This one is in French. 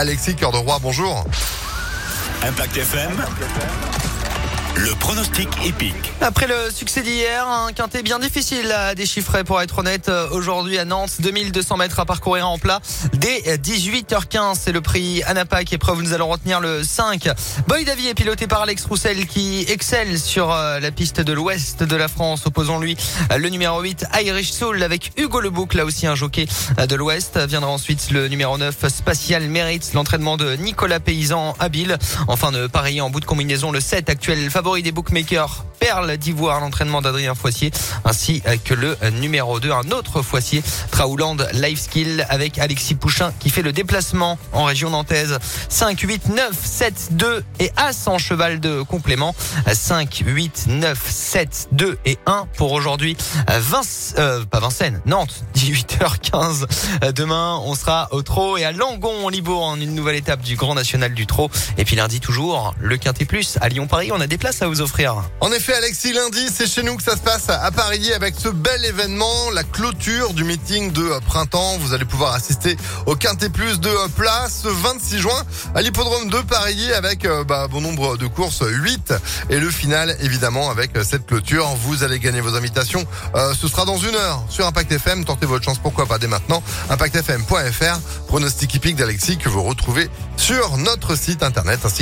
Alexis Cœur de Roi, bonjour. Impact FM. Le pronostic épique. Après le succès d'hier, un quintet bien difficile à déchiffrer pour être honnête. Aujourd'hui à Nantes, 2200 mètres à parcourir en plat dès 18h15. C'est le prix Anapac. Épreuve, nous allons retenir le 5. Boy Davy est piloté par Alex Roussel qui excelle sur euh, la piste de l'ouest de la France. Opposons-lui le numéro 8 Irish Soul avec Hugo Lebouc, là aussi un jockey de l'ouest. Viendra ensuite le numéro 9 Spatial Merit, l'entraînement de Nicolas Paysan habile. Enfin de pareil en bout de combinaison le 7 actuel des bookmakers, Perle d'Ivoire, l'entraînement d'Adrien Foissier, ainsi que le numéro 2, un autre Foissier, Traouland Life Skill avec Alexis Pouchin qui fait le déplacement en région nantaise. 5, 8, 9, 7, 2 et As en cheval de complément. 5, 8, 9, 7, 2 et 1 pour aujourd'hui. Euh, pas Vincennes, Nantes, 18h15. Demain, on sera au Trot et à Langon, en une nouvelle étape du Grand National du Trot. Et puis lundi toujours, le Quintet Plus à Lyon-Paris. On a des places à vous offrir. En effet, Alexis, lundi, c'est chez nous que ça se passe à Paris avec ce bel événement, la clôture du meeting de printemps. Vous allez pouvoir assister au Quintet Plus de place 26 juin à l'hippodrome de Paris avec euh, bah, bon nombre de courses, 8 et le final évidemment avec cette clôture. Vous allez gagner vos invitations. Euh, ce sera dans une heure sur Impact FM. Tentez votre chance, pourquoi pas dès maintenant. ImpactFM.fr, pronostic hippique d'Alexis que vous retrouvez sur notre site internet ainsi